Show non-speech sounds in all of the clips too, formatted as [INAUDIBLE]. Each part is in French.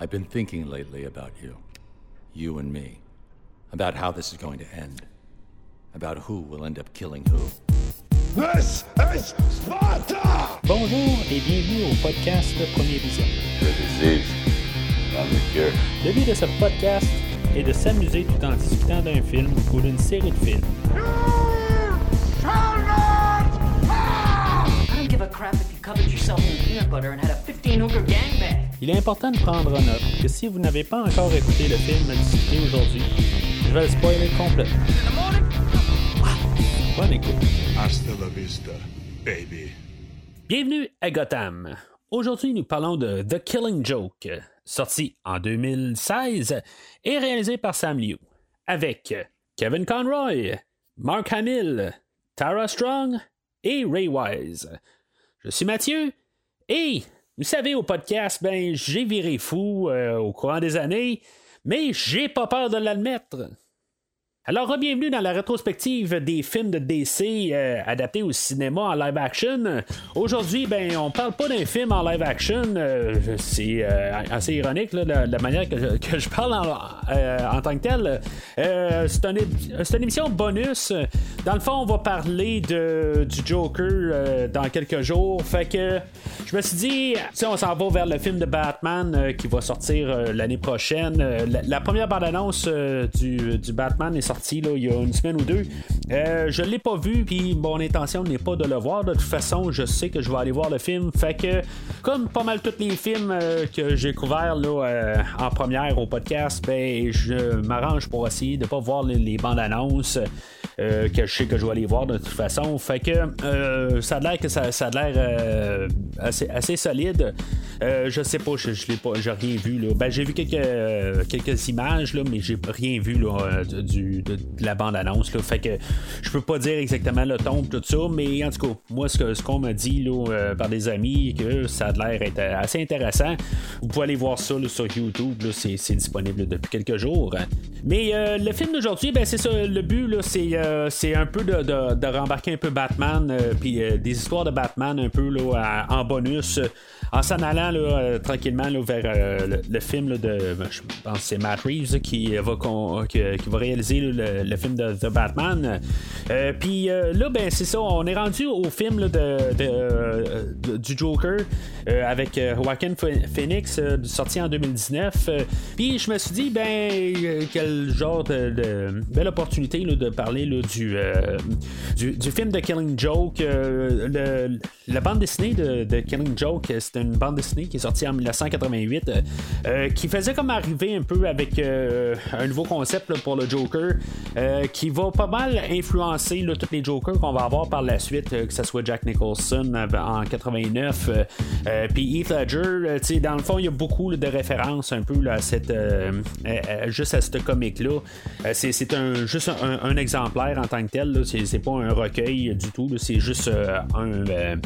I've been thinking lately about you. You and me. About how this is going to end. About who will end up killing who. This is Sparta! Bonjour et bienvenue au podcast Premier Vision. Le but de ce podcast est de s'amuser tout en discutant d'un film ou d'une série de films. I don't give a crap if you covered yourself in peanut butter and had a 15 hooker gangbang. Il est important de prendre note que si vous n'avez pas encore écouté le film discuté aujourd'hui, je vais le spoiler complètement. Bonne écoute. Hasta la vista, baby. Bienvenue à Gotham. Aujourd'hui, nous parlons de The Killing Joke, sorti en 2016 et réalisé par Sam Liu, avec Kevin Conroy, Mark Hamill, Tara Strong et Ray Wise. Je suis Mathieu et vous savez, au podcast, ben, j'ai viré fou euh, au courant des années, mais j'ai pas peur de l'admettre. Alors, bienvenue dans la rétrospective des films de DC euh, adaptés au cinéma en live action. Aujourd'hui, ben, on parle pas d'un film en live action. euh, c'est euh, assez ironique la, manière que je, parle en, tant que tel. C'est, un une émission bonus. Dans le fond, on va parler de, du Joker dans quelques jours. Fait que je me suis dit, sais, on s'en va vers le film de Batman qui va sortir l'année prochaine. La, la première bande-annonce du, du Batman est il y a une semaine ou deux. Euh, je l'ai pas vu, puis mon intention n'est pas de le voir. De toute façon, je sais que je vais aller voir le film. Fait que, comme pas mal tous les films euh, que j'ai couverts là, euh, en première au podcast, ben, je m'arrange pour essayer de pas voir les, les bandes-annonces. Euh, que je sais que je vais aller voir de toute façon. Fait que euh, ça a l'air que ça, ça a l'air euh, assez, assez solide. Je sais pas, je, je l'ai pas, j'ai rien vu. Là. Ben, j'ai vu quelques, quelques images, là, mais j'ai rien vu là, du, de, la bande-annonce. Là. Fait que je peux pas dire exactement le ton tout ça, mais en tout cas, moi, ce, que, ce qu'on m'a dit là, par des amis, que ça a l'air assez intéressant. Vous pouvez aller voir ça là, sur YouTube, c'est, disponible depuis quelques jours. Mais le film d'aujourd'hui, ben, c'est ça, le but, là, c'est, euh, c'est un peu de, de, de rembarquer un peu Batman, euh, puis euh, des histoires de Batman un peu là, en bonus, en s'en allant là, euh, tranquillement là, vers euh, le, film de, ben, je pense que c'est Matt Reeves qui, va, qui, va réaliser le, le film de, de Batman. Euh, puis là, ben, c'est ça, on est rendu au film de, du Joker avec Joaquin Ph- Phoenix, sorti en 2019. Euh, Puis je me suis dit, ben, quel genre de, belle opportunité de parler du, du, film de Killing Joke. Le- la bande dessinée de, Killing Joke, c'est une bande dessinée qui est sortie en 1988, euh, euh, qui faisait comme arriver un peu avec euh, un nouveau concept pour le Joker, qui va pas mal influencer tous les Jokers qu'on va avoir par la suite, que ce soit Jack Nicholson euh, en 89, euh, euh, puis Heath Ledger. dans le fond, il y a beaucoup de références un peu à cette, juste à ce comique-là. Euh, c'est, juste un, un exemplaire en tant que tel. C'est, pas un recueil du tout. C'est juste un.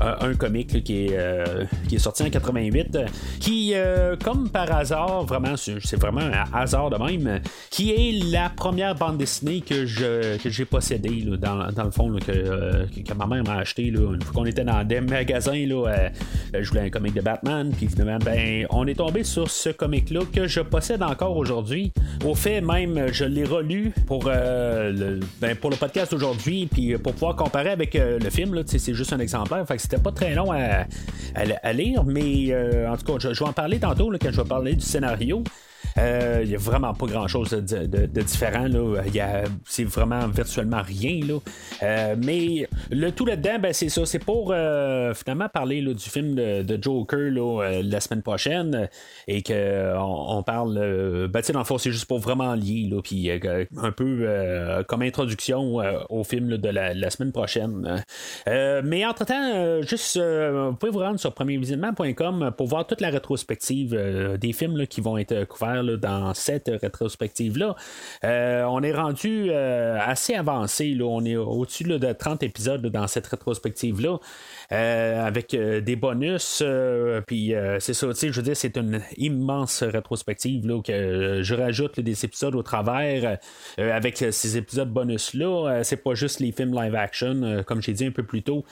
Euh, un, est, euh, qui est sorti en 88, euh, qui, euh, comme par hasard, vraiment, c'est vraiment un hasard de même, qui est la première bande dessinée que je que j'ai possédée dans, dans le fond, que, ma mère m'a acheté là, une fois qu'on était dans des magasins. Là, je voulais un comic de Batman, puis finalement, ben, on est tombé sur ce comic-là que je possède encore aujourd'hui. Au fait, même, je l'ai relu pour, le, ben, pour le podcast d'aujourd'hui, puis pour pouvoir comparer avec le film. C'est juste un exemplaire, que c'était pas très long à, lire, mais euh, en tout cas, je, vais en parler tantôt quand je vais parler du scénario. Euh, Il n'y a vraiment pas grand chose de, différent. A- C'est vraiment virtuellement rien. Là. Euh, mais le tout là-dedans, ben, c'est ça. C'est pour euh, finalement parler du film de, Joker là, euh, la semaine prochaine et qu'on on parle. Euh, ben, dans le fond, c'est juste pour vraiment lier. Là, puis euh, un peu euh, comme introduction euh, au film de la, semaine prochaine. Euh, mais entre-temps, euh, juste, euh, vous pouvez vous rendre sur premiervisionnement.com pour voir toute la rétrospective euh, des films qui vont être couverts dans cette rétrospective-là. on est rendu assez avancé. Là. On est au-dessus de 30 épisodes dans cette rétrospective-là. avec des bonus. puis c'est ça, je veux dire, c'est une immense rétrospective là, que je rajoute des épisodes au travers avec ces épisodes bonus-là. c'est pas juste les films live action, comme j'ai dit un peu plus tôt.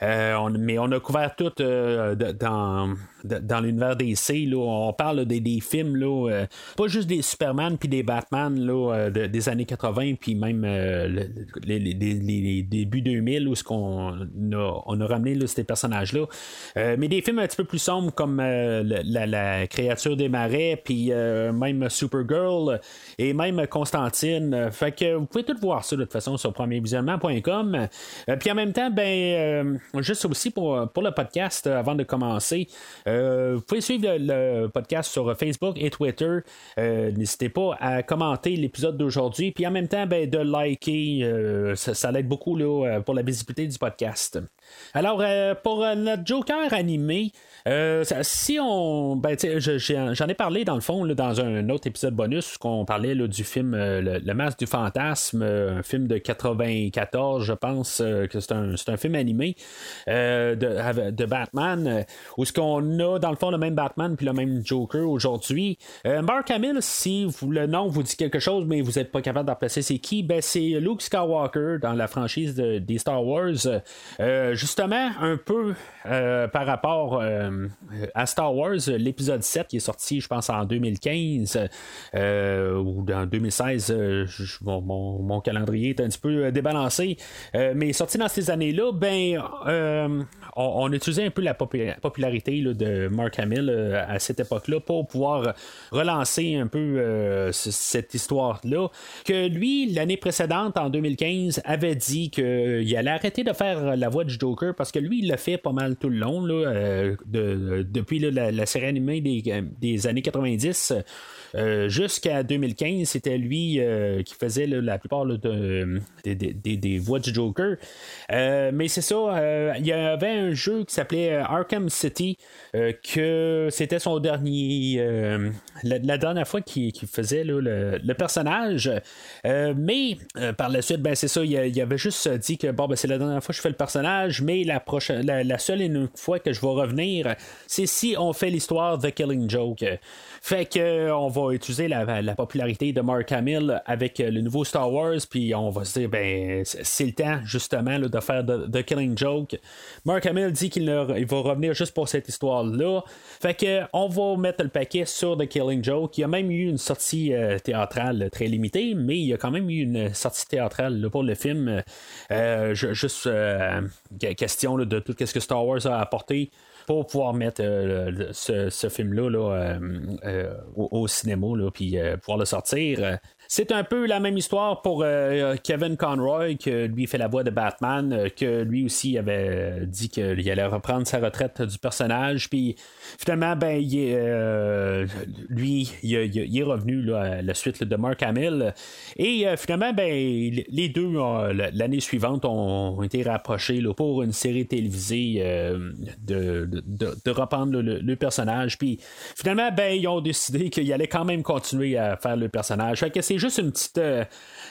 mais on a couvert tout dans, dans l'univers DC. Là, on parle des, des films, là, pas juste des Superman puis des Batman là, des années 80 puis même les, les, débuts 2000 où ce qu'on a, on a ramené là, ces personnages-là. mais des films un petit peu plus sombres comme la, créature des marais, puis même Supergirl et même Constantine. Fait que vous pouvez tout voir ça de toute façon sur premiervisionnement.com. puis en même temps, ben juste aussi pour, pour le podcast, avant de commencer, vous pouvez suivre le, podcast sur Facebook et Twitter. N'hésitez pas à commenter l'épisode d'aujourd'hui, puis en même temps, ben, de liker. ça, ça l'aide beaucoup là, pour la visibilité du podcast. Alors, pour notre Joker animé, euh, si on. Ben, j'en ai parlé dans le fond dans un autre épisode bonus qu'on parlait du film euh, le, Masque du Fantasme, euh, un film de 94, je pense que c'est un, film animé de, Batman, où ce qu'on a dans le fond le même Batman puis le même Joker aujourd'hui. Mark Hamill, si le nom vous dit quelque chose, mais vous n'êtes pas capable d'en placer c'est qui, ben c'est Luke Skywalker dans la franchise des Star Wars. justement, un peu par rapport euh, à Star Wars, l'épisode 7 qui est sorti, je pense, en 2015 euh, ou en 2016, euh, mon, calendrier est un petit peu débalancé, mais sorti dans ces années-là, ben, on, utilisait un peu la popularité de Mark Hamill à cette époque-là pour pouvoir relancer un peu cette histoire-là. Que lui, l'année précédente, en 2015, avait dit qu'il allait arrêter de faire la voix du Joker parce que lui, il l'a fait pas mal tout le long de, euh, depuis la, série animée des, euh, des années 90 euh, jusqu'à 2015, c'était lui euh, qui faisait la plupart des voix du Joker. Euh, mais c'est ça, il y avait un jeu qui s'appelait Arkham City, que c'était son dernier. La, dernière fois qu'il faisait le, personnage. mais par la suite, ben, c'est ça, il, avait juste dit que bon, ben, c'est la dernière fois que je fais le personnage, mais la, prochaine, la, seule et une fois que je vais revenir, c'est si on fait l'histoire The Killing Joke. Fait que on va utiliser la, popularité de Mark Hamill avec euh, le nouveau Star Wars, puis on va se dire, ben, c'est le temps justement de faire The, Killing Joke. Mark Hamill dit qu'il va revenir juste pour cette histoire-là. Fait que on va mettre le paquet sur The Killing Joke. Il y a même eu une sortie euh, théâtrale très limitée, mais il y a quand même eu une sortie théâtrale pour le film. Euh, juste question de tout ce que Star Wars a apporté pour pouvoir mettre euh, ce, film-là euh, euh, au, cinéma, puis pouvoir le sortir. C'est un peu la même histoire pour Kevin Conroy, que lui fait la voix de Batman, que lui aussi avait dit qu'il allait reprendre sa retraite du personnage. Puis finalement, ben, lui, il, est revenu à la suite de Mark Hamill. Et finalement, ben, les deux, l'année suivante, ont, été rapprochés pour une série télévisée de de, reprendre le, personnage. Puis finalement, ben, ils ont décidé qu'ils allaient quand même continuer à faire le personnage. Que juste une petite. Euh,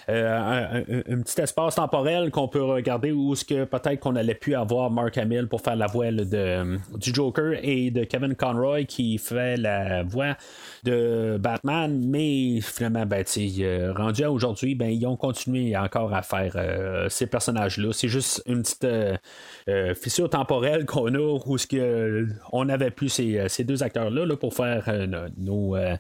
euh, un, petit espace temporel qu'on peut regarder où ce que peut-être qu'on allait pu avoir Mark Hamill pour faire la voix de, du Joker et de Kevin Conroy qui fait la voix de Batman, mais finalement, ben, euh, rendu à aujourd'hui, ben, ils ont continué encore à faire ces personnages-là. C'est juste une petite fissure temporelle qu'on a où ce que on avait plus ces, deux acteurs-là là, pour faire euh, nos, euh,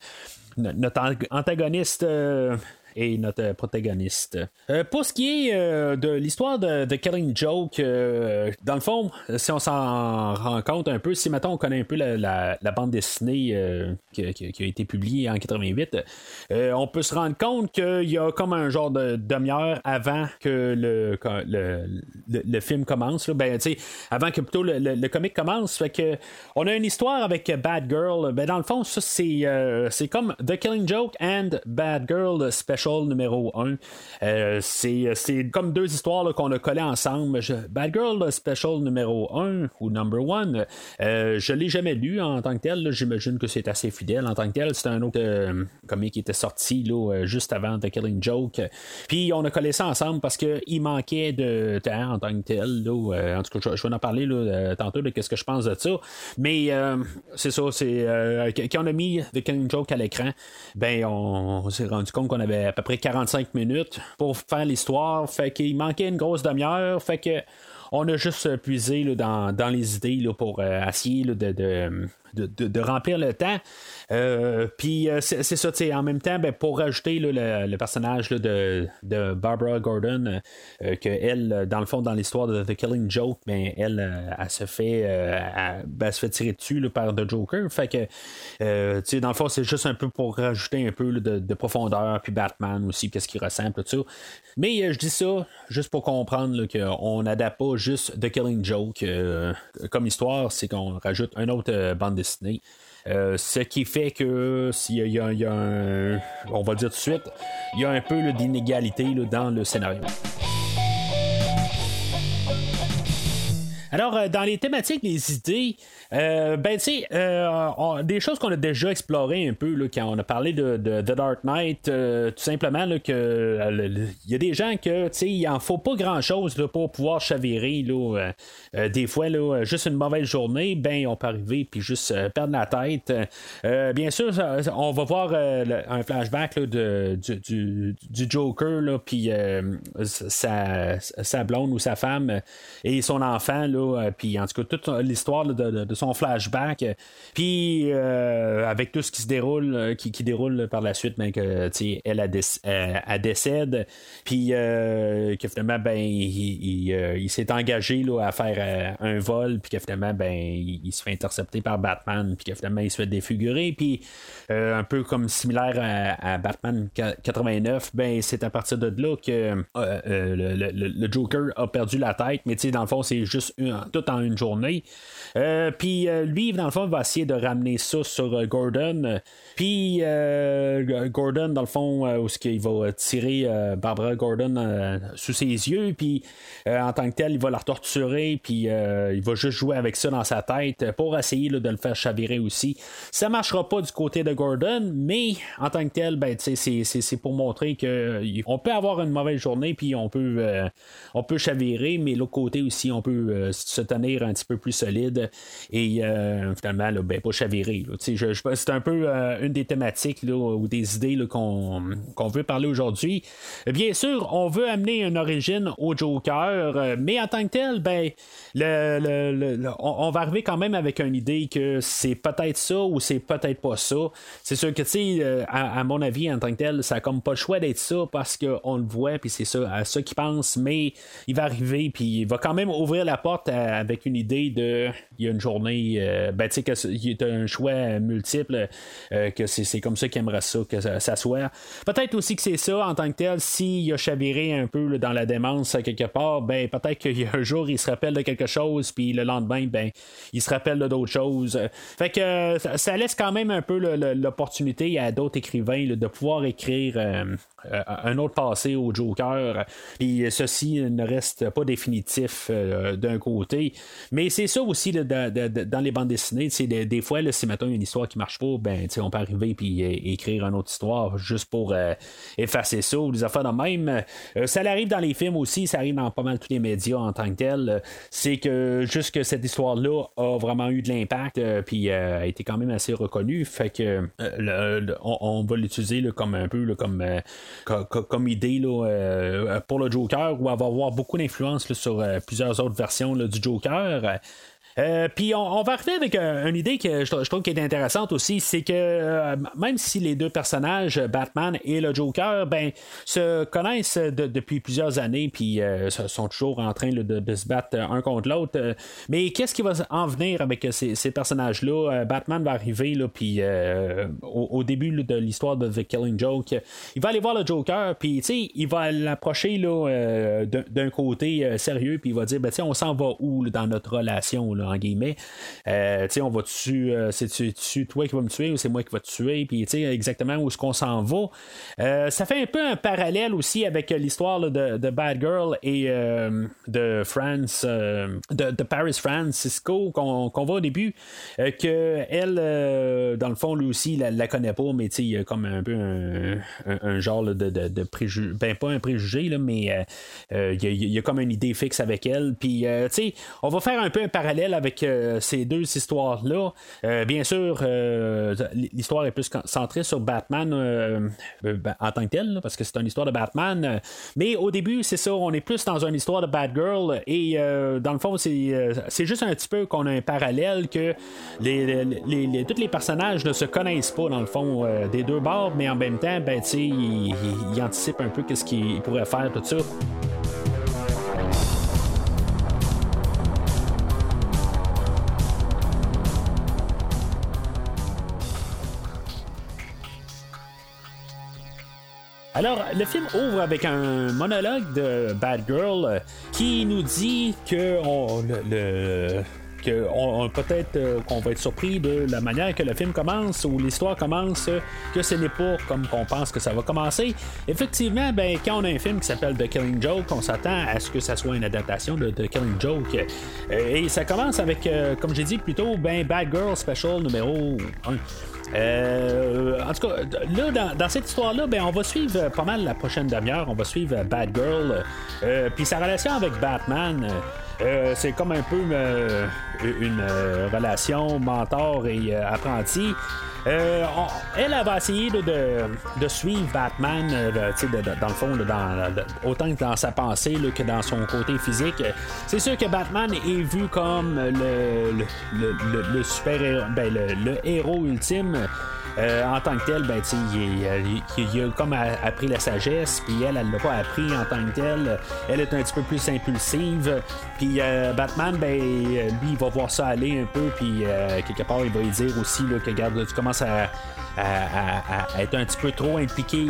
notre antagoniste euh, et notre protagoniste. Euh, pour ce qui est euh, de l'histoire de, de, Killing Joke, euh, dans le fond, si on s'en rend compte un peu, si maintenant on connaît un peu la, bande dessinée qui, a été publiée en 88, on peut se rendre compte qu'il y a comme un genre de demi-heure avant que le, le, film commence. Là. Ben, avant que plutôt le, comic commence. Fait que on a une histoire avec Bad Girl. Ben, dans le fond, ça c'est, c'est comme The Killing Joke and Bad Girl Special Numéro 1. c'est, c'est comme deux histoires qu'on a collées ensemble. Bad Girl Special numéro 1 ou number 1, je l'ai jamais lu en tant que tel. J'imagine que c'est assez fidèle en tant que tel. C'est un autre comique qui était sorti là, juste avant The Killing Joke. Puis on a collé ça ensemble parce qu'il manquait de temps en tant que tel. Là, en tout cas, je, vais en parler là, tantôt de ce que je pense de ça. Mais c'est ça, c'est quand on a mis The Killing Joke à l'écran, ben on, s'est rendu compte qu'on avait peu près 45 minutes pour faire l'histoire. Fait qu'il manquait une grosse demi-heure. Fait que on a juste puisé dans, les idées pour euh, essayer de, remplir le temps. Euh, puis euh, c'est ça, en même temps, ben, pour rajouter le, personnage de, Barbara Gordon, euh, que elle, dans le fond, dans l'histoire de The Killing Joke, ben, elle, elle, se fait, ben, se fait tirer dessus par The Joker. Fait que, dans le fond, c'est juste un peu pour rajouter un peu de, profondeur, puis Batman aussi, qu'est-ce qu'il ressemble, tout ça. Mais je dis ça juste pour comprendre qu'on n'adapte pas juste The Killing Joke comme histoire, c'est qu'on rajoute un autre bande dessinée. Euh, ce qui fait que s'il y, a, un, on va dire tout de suite, il y a un peu d'inégalité dans le scénario. Alors, euh, dans les thématiques, les idées, euh, ben, tu sais, euh, des choses qu'on a déjà explorées un peu là, quand on a parlé de, The Dark Knight, tout simplement que il y a des gens que, tu sais, il en faut pas grand chose pour pouvoir chavirer. Là, des fois, là, juste une mauvaise journée, ben, on peut arriver puis juste perdre la tête. bien sûr, on va voir un flashback de, du, du, Joker, puis sa, sa blonde ou sa femme et son enfant. Là, euh, puis en tout cas, toute l'histoire de, son flashback. Puis euh, avec tout ce qui se déroule, euh, qui, déroule par la suite, ben, que, elle, a, décède. Puis que finalement, ben, il, s'est engagé là, à faire un vol. Puis que finalement, ben, il, se fait intercepter par Batman. Puis que il se fait défigurer. Puis un peu comme similaire à, Batman 89, ben, c'est à partir de là que le, Joker a perdu la tête. Mais dans le fond, c'est juste une, tout en une journée. Euh, puis euh, lui, dans le fond, va essayer de ramener ça sur euh, Gordon. Puis Gordon, dans le fond, où qu'il va tirer Barbara Gordon sous ses yeux, puis en tant que tel, il va la torturer, puis il va juste jouer avec ça dans sa tête pour essayer de le faire chavirer aussi. Ça marchera pas du côté de Gordon, mais en tant que tel, ben, c'est pour montrer qu'on peut avoir une mauvaise journée, puis on peut, on peut chavirer, mais l'autre côté aussi, on peut se tenir un petit peu plus solide et euh, finalement, ben, pas chavirer. C'est un peu euh, une des thématiques ou des idées qu'on, veut parler aujourd'hui. Bien sûr, on veut amener une origine au Joker, euh, mais en tant que tel, ben, le, on, va arriver quand même avec une idée que c'est peut-être ça ou c'est peut-être pas ça. C'est sûr que, tu sais, à, mon avis, en tant que tel, ça a comme pas le choix d'être ça parce qu'on le voit, puis c'est ça, à ça qu'il pense, mais il va arriver, puis il va quand même ouvrir la porte avec une idée de il y a une journée euh, ben tu sais qu'il y a un choix multiple euh, que c'est comme ça qu'il aimerait ça que ça, soit. Peut-être aussi que c'est ça en tant que tel s'il a chaviré un peu dans la démence quelque part ben peut-être qu'il y a un jour il se rappelle de quelque chose puis le lendemain ben il se rappelle d'autres choses. Fait que ça laisse quand même un peu l'opportunité à d'autres écrivains de pouvoir écrire euh, un autre passé au Joker. Puis ceci ne reste pas définitif d'un mais c'est ça aussi dans les bandes dessinées. Des, fois, si maintenant une histoire qui marche pas, ben, on peut arriver et écrire une autre histoire juste pour euh, effacer ça ou des affaires de même. Euh, ça arrive dans les films aussi, ça arrive dans pas mal tous les médias en tant que tel. C'est que juste que cette histoire-là a vraiment eu de l'impact euh, puis a été quand même assez reconnue. Fait que on, va l'utiliser comme un peu comme, comme, idée pour le Joker où elle va avoir beaucoup d'influence sur plusieurs autres versions du Joker. Euh, puis on, va arriver avec une idée que je, trouve qui est intéressante aussi, c'est que euh, même si les deux personnages, Batman et le Joker, ben se connaissent depuis plusieurs années, puis euh, sont toujours en train de, se battre un contre l'autre. mais qu'est-ce qui va en venir avec ces, personnages-là? Batman va arriver là, puis au, début de l'histoire de The Killing Joke, il va aller voir le Joker, puis il va l'approcher d'un côté sérieux, puis il va dire ben, on s'en va où dans notre relation là? En guillemets. Euh, on va-tu, c'est-tu toi qui vas me tuer ou c'est moi qui va te tuer, puis exactement où est-ce qu'on s'en va. ça fait un peu un parallèle aussi avec l'histoire de, de, Bad Girl et de France, de, Paris Francisco qu'on voit au début, que elle, dans le fond, lui aussi, la, la connaît pas, mais il y a comme un peu un, genre de, de, préjugé, ben pas un préjugé, là, mais il y, a comme une idée fixe avec elle. Puis, tu sais, on va faire un peu un parallèle avec ces deux histoires-là. bien sûr, l'histoire est plus centrée sur Batman en tant que tel, parce que c'est une histoire de Batman. mais au début, c'est ça, on est plus dans une histoire de Batgirl. Et dans le fond, c'est juste un petit peu qu'on a un parallèle que les, tous les personnages ne se connaissent pas, dans le fond, des deux bords, mais en même temps, ben, sais, ils il anticipent un peu qu'est-ce qu'ils pourraient faire, tout ça. Alors, le film ouvre avec un monologue de Bad Girl qui nous dit que on, peut-être euh, qu'on va être surpris de la manière que le film commence ou l'histoire commence, que ce n'est pas comme qu'on pense que ça va commencer. Effectivement, ben, quand on a un film qui s'appelle The Killing Joke, on s'attend à ce que ça soit une adaptation de The Killing Joke. Euh, et ça commence avec, euh, comme j'ai dit plutôt, ben, Bad Girl Special numéro 1. En tout cas, là, dans, cette histoire-là, ben, on va suivre pas mal la prochaine demi-heure. On va suivre Bad Girl, puis sa relation avec Batman. Euh, c'est comme un peu euh, une euh, relation mentor et apprenti. elle, elle va essayer de, suivre Batman dans le fond, autant que dans sa pensée que dans son côté physique. C'est sûr que Batman est vu comme le, le, super ben, le, héros ultime. Euh, en tant que tel, ben, il, a comme appris la sagesse, puis elle, elle l'a pas appris en tant que tel. Elle est un petit peu plus impulsive. Puis euh, Batman, ben, lui, il va voir ça aller un peu, puis euh, quelque part, il va lui dire aussi là, que regarde, tu commences à, être un petit peu trop impliqué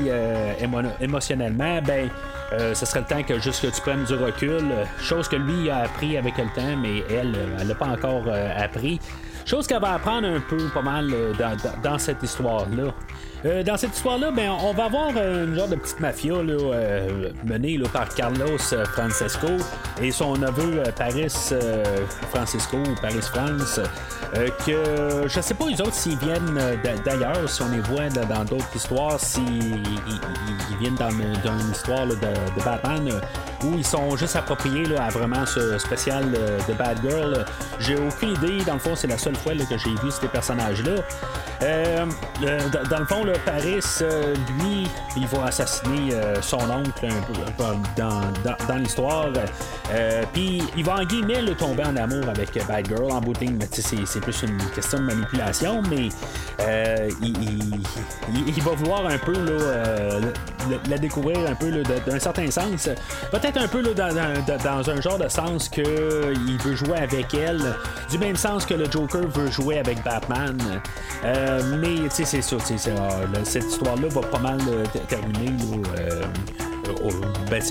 émotionnellement, ben, ce serait le temps que juste que tu prennes du recul. Chose que lui a appris avec le temps, mais elle, elle l'a pas encore appris. Chose qu'elle va apprendre un peu pas mal euh, dans, cette histoire-là. Euh, dans cette histoire-là, ben, on va avoir euh, une genre de petite mafia menée par Carlos Francesco et son neveu Paris Francisco ou Paris France. que je sais pas les autres s'ils viennent d'ailleurs, si on les voit dans d'autres histoires, s'ils viennent dans, une histoire de, Batman où ils sont juste appropriés à vraiment ce spécial de Bad Girl. J'ai aucune idée, dans le fond, c'est la seule fois que j'ai vu ces personnages-là. Euh, euh, dans le fond, le Paris, euh, lui, il va assassiner son oncle dans, dans, l'histoire. Puis il va en guillemets le tomber en amour avec Bad Girl en bout mais c'est plus une question de manipulation, mais il, va vouloir un peu la découvrir un peu d'un certain sens. Peut-être un peu dans, dans, un genre de sens qu'il veut jouer avec elle, du même sens que le Joker veut jouer avec Batman. Euh, mais tu sais, c'est ça. Euh, cette histoire-là va pas mal euh, terminer. Ben,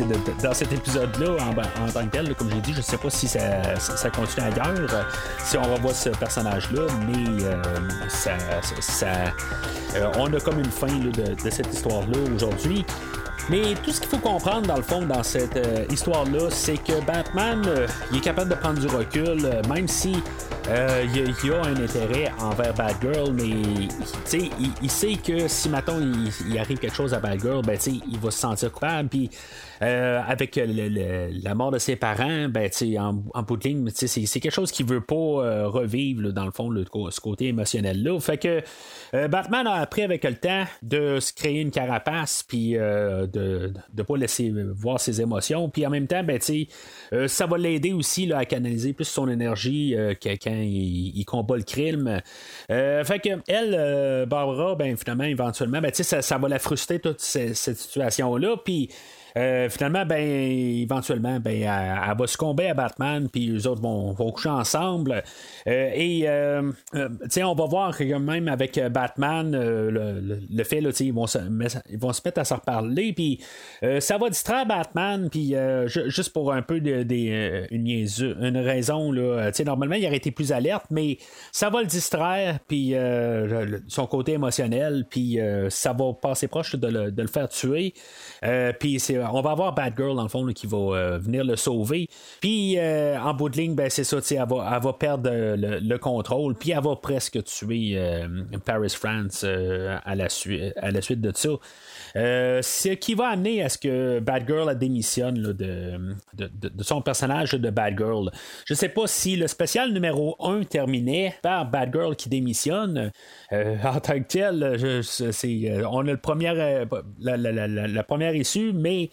dans cet épisode-là, en, tant que tel, comme j'ai dit, je sais pas si ça, continue ailleurs, si on revoit ce personnage-là, mais ça, on a comme une fin de, cette histoire-là aujourd'hui. Mais tout ce qu'il faut comprendre dans le fond dans cette histoire-là, c'est que Batman, il est capable de prendre du recul, même si euh, il, a un intérêt envers Bad Girl, mais il, il, sait que si maintenant il, arrive quelque chose à Bad Girl, ben, il va se sentir coupable. Puis euh, avec la mort de ses parents, ben, en, en bout de ligne, c'est quelque chose qu'il veut pas euh, revivre, dans le fond, ce côté émotionnel-là. Fait que Batman a appris avec le temps de se créer une carapace, puis de ne pas laisser voir ses émotions. Puis en même temps, ben, ça va l'aider aussi à canaliser plus son énergie quand il, combat le crime. Euh, fait que elle, euh, Barbara, ben finalement, éventuellement, ben, ça, ça va la frustrer toute cette, situation-là. Puis euh, finalement, ben, éventuellement, ben, elle, va succomber à Batman, puis les autres vont, vont coucher ensemble. Euh, et, euh, on va voir que même avec Batman, le, le, fait, là, ils, vont se, ils vont se mettre à se reparler, puis ça va distraire Batman, puis juste pour un peu de, une, raison, là, normalement, il aurait été plus alerte, mais ça va le distraire, puis son côté émotionnel, puis ça va passer proche de le, de le faire tuer. puis on va avoir Batgirl, dans le fond, qui va euh, venir le sauver. Puis, euh, en bout de ligne, ben, c'est ça, elle va, elle va perdre le, contrôle, puis elle va presque tuer euh, Paris France à, la à la suite de ça. Euh, ce qui va amener à ce que Batgirl démissionne de, de, son personnage de Batgirl. Je sais pas si le spécial numéro 1 terminait par Batgirl qui démissionne. Euh, en tant que tel, euh, on a le la, première issue, mais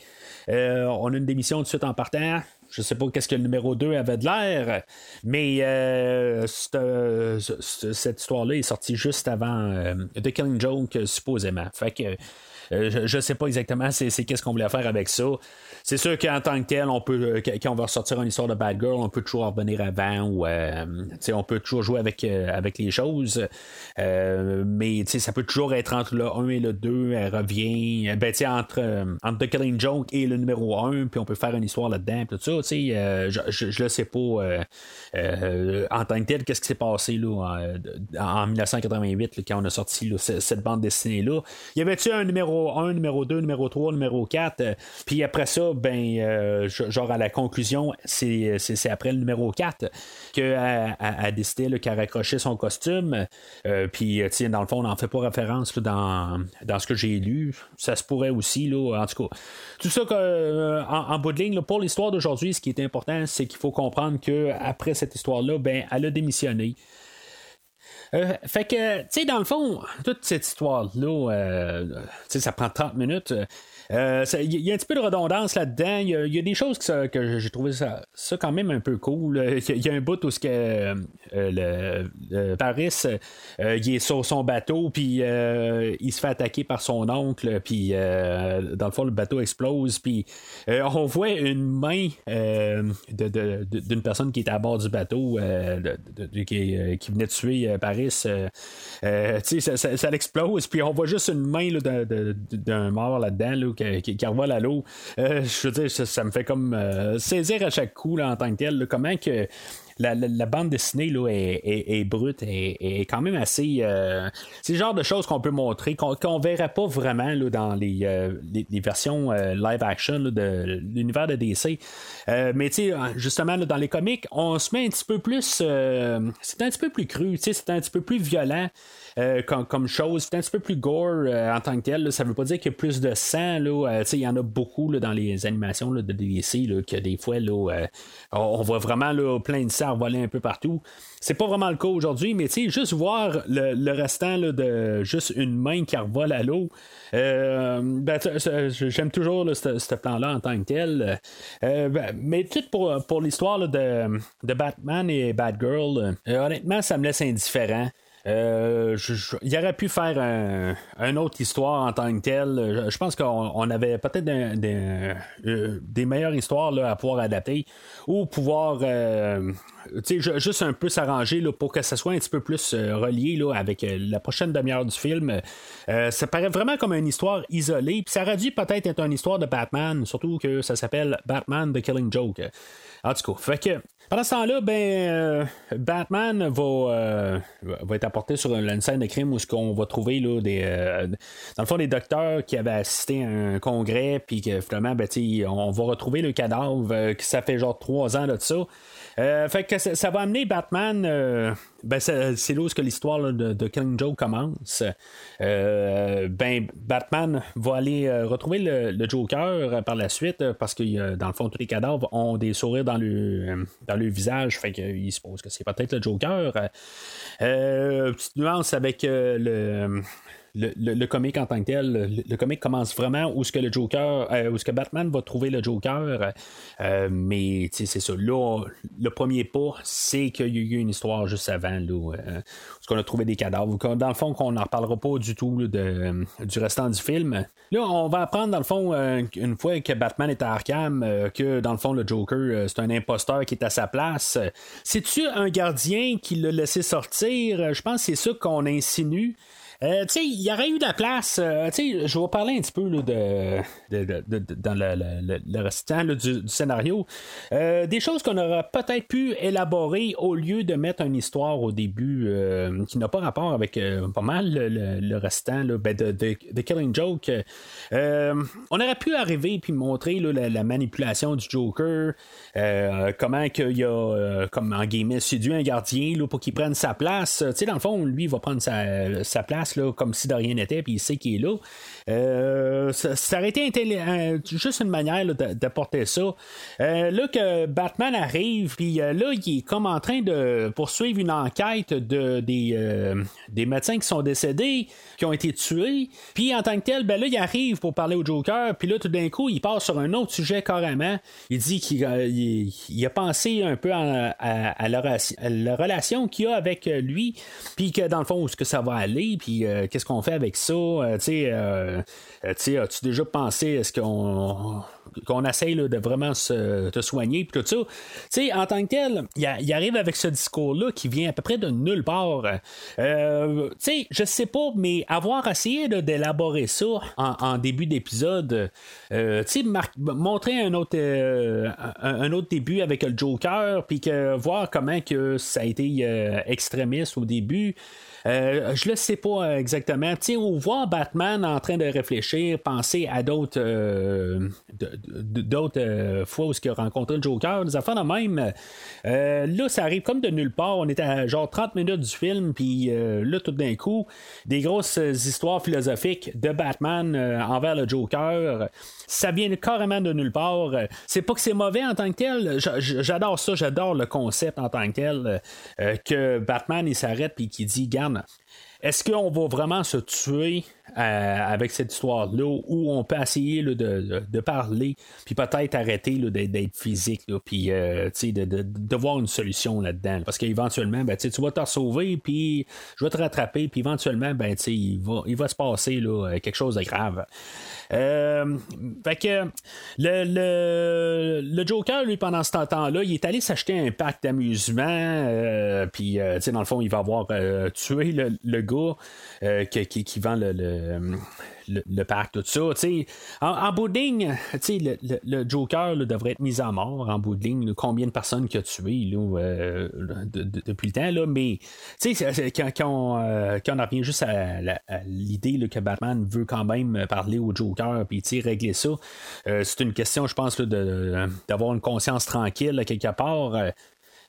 on a une démission tout de suite en partant. Je sais pas qu'est-ce que le numéro 2 avait de l'air, mais cette, histoire-là est sortie juste avant The Killing Joke, supposément. Fait que euh, je ne sais pas exactement c'est, qu'est-ce qu'on voulait faire avec ça. C'est sûr qu'en tant que tel, on peut, euh, quand on va ressortir une histoire de Bad Girl, on peut toujours revenir avant ou euh, on peut toujours jouer avec, avec les choses. mais ça peut toujours être entre le 1 et le 2, elle revient. Ben, entre, entre The Killing Joke et le numéro 1, puis on peut faire une histoire là-dedans, tout ça. je, ne le sais pas en tant que tel, qu'est-ce qui s'est passé là, en, 1988 quand on a sorti cette bande dessinée-là. Y avait-tu un numéro 1, numéro 2, numéro 3, numéro 4. Euh, puis après ça, ben, euh, genre à la conclusion, c'est, après le numéro 4 qu'elle a, décidé qu'elle raccrochait son costume. Euh, puis, dans le fond, on n'en fait pas référence dans, dans ce que j'ai lu. Ça se pourrait aussi, là, en tout cas. Tout ça que, en, bout de ligne, pour l'histoire d'aujourd'hui, ce qui est important, c'est qu'il faut comprendre qu'après cette histoire-là, ben, elle a démissionné. Euh, fait que, tu sais, dans le fond, toute cette histoire-là, euh, ça prend 30 minutes. Euh, il y, a un petit peu de redondance là-dedans. Il y, a des choses que, j'ai trouvé ça, quand même un peu cool. Il y, a un bout où ce que, euh, Paris il est sur son bateau, puis il se fait attaquer par son oncle, puis dans le fond, le bateau explose, puis on voit une main d'une personne qui était à bord du bateau qui, venait de tuer Paris. ça, ça, ça, l'explose, puis on voit juste une main d'un mort là-dedans qui, qui, à l'eau. Je veux dire, ça, me fait comme euh, saisir à chaque coup en tant que tel. comment que la, bande dessinée là, est, brute, est, est, quand même assez. Euh, c'est le genre de choses qu'on peut montrer, qu'on ne verrait pas vraiment là, dans les, versions live action de l'univers de DC. mais justement, dans les comics, on se met un petit peu plus. c'est un petit peu plus cru, c'est un petit peu plus violent. Euh, comme, chose. C'est un petit peu plus gore euh, en tant que tel. Ça veut pas dire qu'il y a plus de sang. Euh, il y en a beaucoup dans les animations de DC que des fois on voit vraiment plein de sang voler un peu partout. C'est pas vraiment le cas aujourd'hui, mais juste voir le, restant de juste une main qui revole à l'eau. Ben, j'aime toujours ce plan-là en tant que tel. Ben, mais tout pour, pour l'histoire de, de Batman et Batgirl, honnêtement, ça me laisse indifférent. Euh, il aurait pu faire un, une autre histoire en tant que telle. Je, pense qu'on avait peut-être euh, des, meilleures histoires à pouvoir adapter ou pouvoir euh, juste un peu s'arranger pour que ça soit un petit peu plus relié là, avec la prochaine demi-heure du film. ça paraît vraiment comme une histoire isolée. Puis ça aurait dû peut-être être une histoire de Batman, surtout que ça s'appelle Batman The Killing Joke. En tout cas, fait que pendant ce temps-là, ben, euh, Batman euh, va, être apporté sur une, scène de crime où ce qu'on va trouver là, des, euh, dans le fond des docteurs qui avaient assisté à un congrès, puis que finalement, ben, on va retrouver le cadavre, que ça fait genre trois ans de ça. Euh, fait que ça, va amener Batman. Euh, ben c'est là où l'histoire de, de, Killing Joe commence. Euh, ben Batman va aller retrouver le, Joker par la suite parce que dans le fond tous les cadavres ont des sourires dans le dans le visage. Fait qu'il suppose que c'est peut-être le Joker. petite nuance avec le le, le, comic en tant que tel. Le, le comic commence vraiment où ce que le Joker, où ce que Batman va trouver le Joker. mais c'est ça. Là, le premier pas, c'est qu'il y a eu une histoire juste avant, là, où qu'on a trouvé des cadavres. Dans le fond, qu'on n'en reparlera pas du tout de, du restant du film. Là, on va apprendre, dans le fond, une fois que Batman est à Arkham, que dans le fond, le Joker, c'est un imposteur qui est à sa place. C'est-tu un gardien qui l'a laissé sortir? Je pense que c'est ça qu'on insinue. Euh, tu sais, il y aurait eu de la place. Euh, tu sais, je vais parler un petit peu de, de, dans le, le, le restant du, scénario. Euh, des choses qu'on aurait peut-être pu élaborer au lieu de mettre une histoire au début qui n'a pas rapport avec pas mal le, le restant là, ben de, Killing Joke. on aurait pu arriver puis montrer la, la, manipulation du Joker, comment qu'il y a, comme en guillemets, séduit un gardien pour qu'il prenne sa place. Tu sais, dans le fond, lui, il va prendre sa, sa place comme si de rien n'était, puis il sait qu'il est là. Euh, ça, aurait été juste une manière d'apporter ça. Euh, là que Batman arrive, puis euh, là, il est comme en train de poursuivre une enquête de, des, des médecins qui sont décédés, qui ont été tués. Puis en tant que tel, ben là, il arrive pour parler au Joker, puis là, tout d'un coup, il part sur un autre sujet carrément. Il dit qu'il il, a pensé un peu à, à, la, relation qu'il a avec lui, puis que dans le fond, où est-ce que ça va aller, puis qu'est-ce qu'on fait avec ça, tu sais euh, as-tu déjà pensé, est-ce qu'on qu'on essaye de vraiment se, te soigner puis tout ça? sais en tant que tel, il, arrive avec ce discours-là qui vient à peu près de nulle part. Euh, sais je sais pas, mais avoir essayé d'élaborer ça en, début d'épisode, euh, montrer un autre, euh, un, autre début avec le Joker, puis que voir comment que ça a été extrémiste au début. Euh, je le sais pas euh, exactement. Tu sais, voir Batman en train de réfléchir, penser à d'autres euh, d'autres fois où il a rencontré le Joker, des affaires de même. là, ça arrive comme de nulle part. On est à genre 30 minutes du film, puis là, tout d'un coup, des grosses histoires philosophiques de Batman envers le Joker. Ça vient carrément de nulle part. C'est pas que c'est mauvais en tant que tel. J'adore ça, j'adore le concept en tant que tel. que Batman, il s'arrête puis qu'il dit, garde, personas. Est-ce qu'on va vraiment se tuer euh, avec cette histoire-là où on peut essayer de, parler, puis peut-être arrêter d'être physique, puis euh, de, voir une solution là-dedans. Parce qu'éventuellement, ben, tu vas te sauver, puis je vais te rattraper, puis éventuellement, ben, il, va, il va se passer quelque chose de grave. Euh, fait que le, le, le, Joker, lui, pendant ce temps-là, il est allé s'acheter un pack d'amusement. puis, dans le fond, il va avoir tué le, le gars qui, vend le, le, parc, tout ça. En, en bout de ligne, le, le, Joker devrait être mis à mort en bout de ligne. combien de personnes qu'il a tué euh, depuis le temps, là, mais quand, quand, on, euh, quand on revient juste à, l'idée que Batman veut quand même parler au Joker et régler ça, euh, c'est une question, je pense, d'avoir une conscience tranquille quelque part.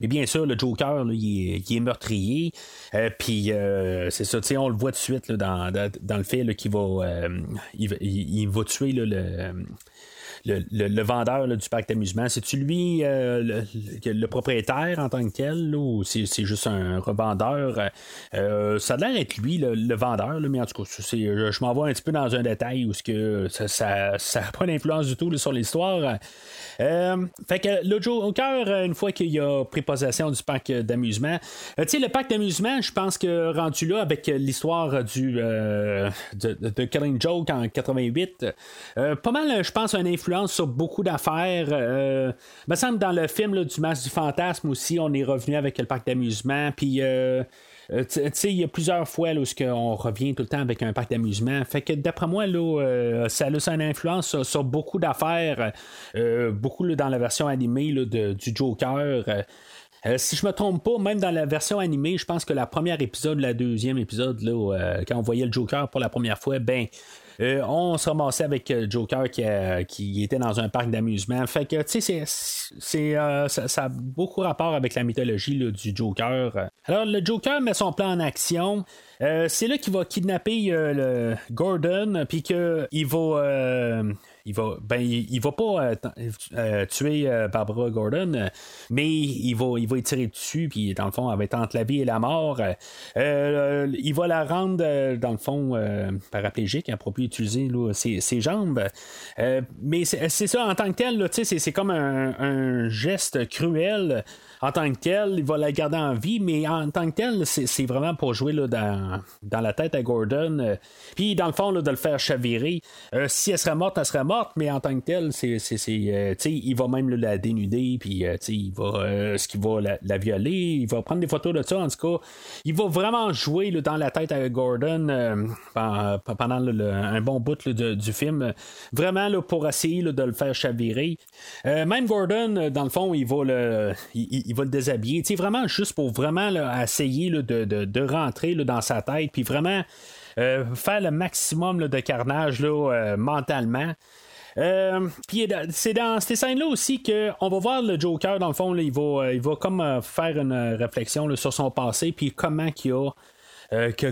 Mais bien sûr, le Joker, il, est, meurtrier. Euh, puis euh, c'est ça, on le voit de suite dans, dans, le fait qu'il va, euh, il, va tuer le le, vendeur du parc d'amusement, c'est-tu lui euh, le, propriétaire en tant que tel ou c'est, juste un revendeur? Euh, ça a l'air être lui le, vendeur, mais en tout cas, je m'en vais un petit peu dans un détail où que ça n'a pas d'influence du tout sur l'histoire. Euh, fait que le Joker, une fois qu'il a pris possession du parc d'amusement, tu sais, le parc d'amusement, je pense que rendu là avec l'histoire du de, Killing Joke en 88, pas mal, je pense, un influence sur beaucoup d'affaires. Euh, me semble dans le film du Masque du Fantasme aussi, on est revenu avec le parc d'amusement. Puis. Euh, euh tu sais, il y a plusieurs fois là, où on revient tout le temps avec un parc d'amusement. Fait que d'après moi, là, euh, ça a une influence sur, beaucoup d'affaires, beaucoup dans la version animée du Joker. si je me trompe pas, même dans la version animée, je pense que la première épisode, la deuxième épisode, là, quand on voyait le Joker pour la première fois, ben on se ramassait avec Joker qui, qui, était dans un parc d'amusement. Fait que, tu sais, c'est, ça, a beaucoup rapport avec la mythologie du Joker. Alors, le Joker met son plan en action. c'est là qu'il va kidnapper le Gordon, puis qu'il va il va ben il, va pas euh, euh, tuer euh, Barbara Gordon mais il va il va y tirer dessus puis dans le fond elle va être entre la vie et la mort. Il va la rendre dans le fond paraplégique à propos d'utiliser ses, jambes. Mais c'est ça en tant que tel c'est comme un, geste cruel en tant que tel, il va la garder en vie, mais en tant que tel, c'est vraiment pour jouer là, dans, dans, la tête à Gordon. Puis, dans le fond, là, de le faire chavirer. si elle serait morte, elle serait morte mais en tant que tel, euh, il va même la dénuder, puis euh, il va, euh, ce qu'il va la, violer, il va prendre des photos de ça. En tout cas, il va vraiment jouer dans la tête à Gordon pendant un bon bout du film, vraiment pour essayer de le faire chavirer. même Gordon, dans le fond, il va le, il, va le déshabiller, vraiment juste pour vraiment essayer de, de, rentrer dans sa tête, puis vraiment. faire le maximum de carnage là, mentalement. Euh, puis c'est dans ces scènes-là aussi qu'on va voir le Joker, dans le fond, il, va, euh, il va comme euh, faire une réflexion sur son passé, puis comment qu'il a.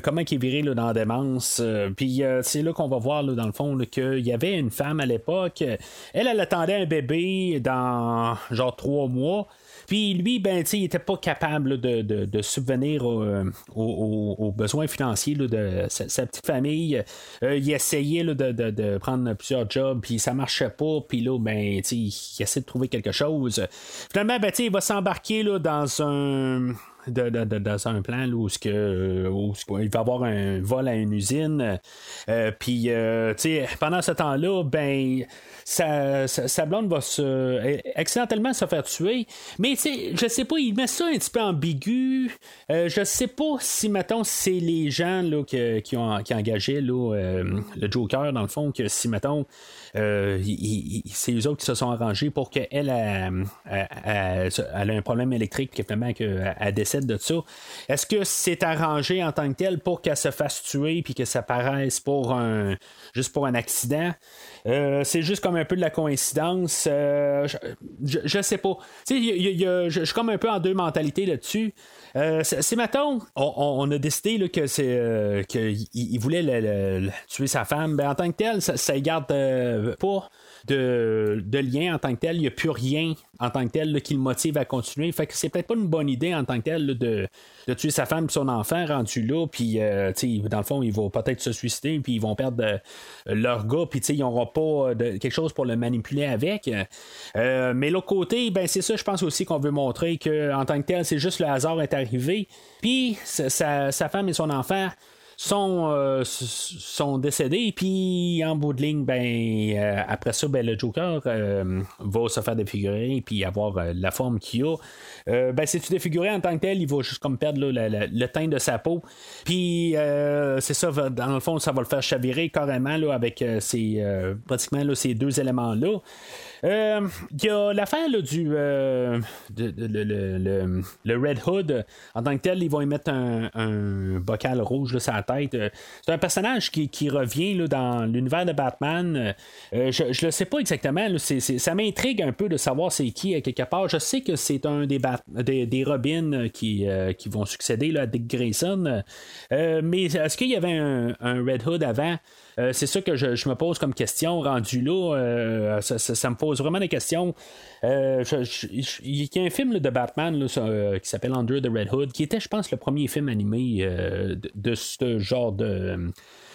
comment il est viré dans la démence. puis c'est là qu'on va voir dans le fond qu'il y avait une femme à l'époque. Elle, elle attendait un bébé dans genre trois mois. Puis lui, ben, il n'était pas capable de, subvenir euh, aux, besoins financiers de sa, petite famille. Euh, il essayait de, prendre plusieurs jobs, puis ça marchait pas. Puis là, ben, il essaie de trouver quelque chose. Finalement, ben, il va s'embarquer dans un dans un plan où, ce que, il va avoir un vol à une usine. Euh, puis, euh, pendant ce temps-là, ben, sa, blonde va accidentellement se faire tuer. Mais je sais pas, il met ça un petit peu ambigu. Euh, je sais pas si, mettons, c'est les gens là, qui, ont, qui engagé le Joker, dans le fond, que si, mettons, c'est eux autres qui se sont arrangés pour qu'elle elle, a un problème électrique, finalement, qu'elle décède de ça. Est-ce que c'est arrangé en tant que tel pour qu'elle se fasse tuer puis que ça paraisse pour un juste pour un accident? Euh, c'est juste comme un peu de la coïncidence. Euh, je, sais pas. je suis comme un peu en deux mentalités là-dessus. Euh, c'est on, a décidé que c'est qu'il voulait tuer sa femme. Ben, en tant que tel, ça garde pas de, lien en tant que tel. Il n'y a plus rien en tant que tel qui le motive à continuer. Fait que c'est peut-être pas une bonne idée en tant que tel de, de, tuer sa femme et son enfant rendu là. Puis, euh, dans le fond, ils vont peut-être se suicider, puis ils vont perdre euh, leur gars, puis ils n'auront pas quelque chose pour le manipuler avec. Euh, mais l'autre côté, ben c'est ça, je pense aussi qu'on veut montrer qu'en tant que tel, c'est juste le hasard est arrivé. Puis, sa femme et son enfant sont, euh, sont décédés. Puis en bout de ligne, ben, euh, après ça, ben, le Joker euh, va se faire défigurer puis avoir la forme qu'il a. ben, c'est tu défiguré en tant que tel, il va juste comme perdre le teint de sa peau. Puis c'est ça, dans le fond, ça va le faire chavirer carrément là, avec ces, pratiquement là, ces deux éléments-là. Il y a l'affaire du le, Red Hood. En tant que tel, ils vont y mettre un, bocal rouge là, sur la euh, c'est un personnage qui, revient là, dans l'univers de Batman. Euh, je ne le sais pas exactement. ça m'intrigue un peu de savoir c'est qui quelque part. Je sais que c'est un des, des, Robins qui, euh, qui vont succéder là, à Dick Grayson. mais est-ce qu'il y avait un, Red Hood avant? C'est ça que je, me pose comme question. Rendu là, ça, me pose vraiment des questions. il y a un film de Batman qui s'appelle Under the Red Hood, qui était, je pense, le premier film animé de, ce genre de euh,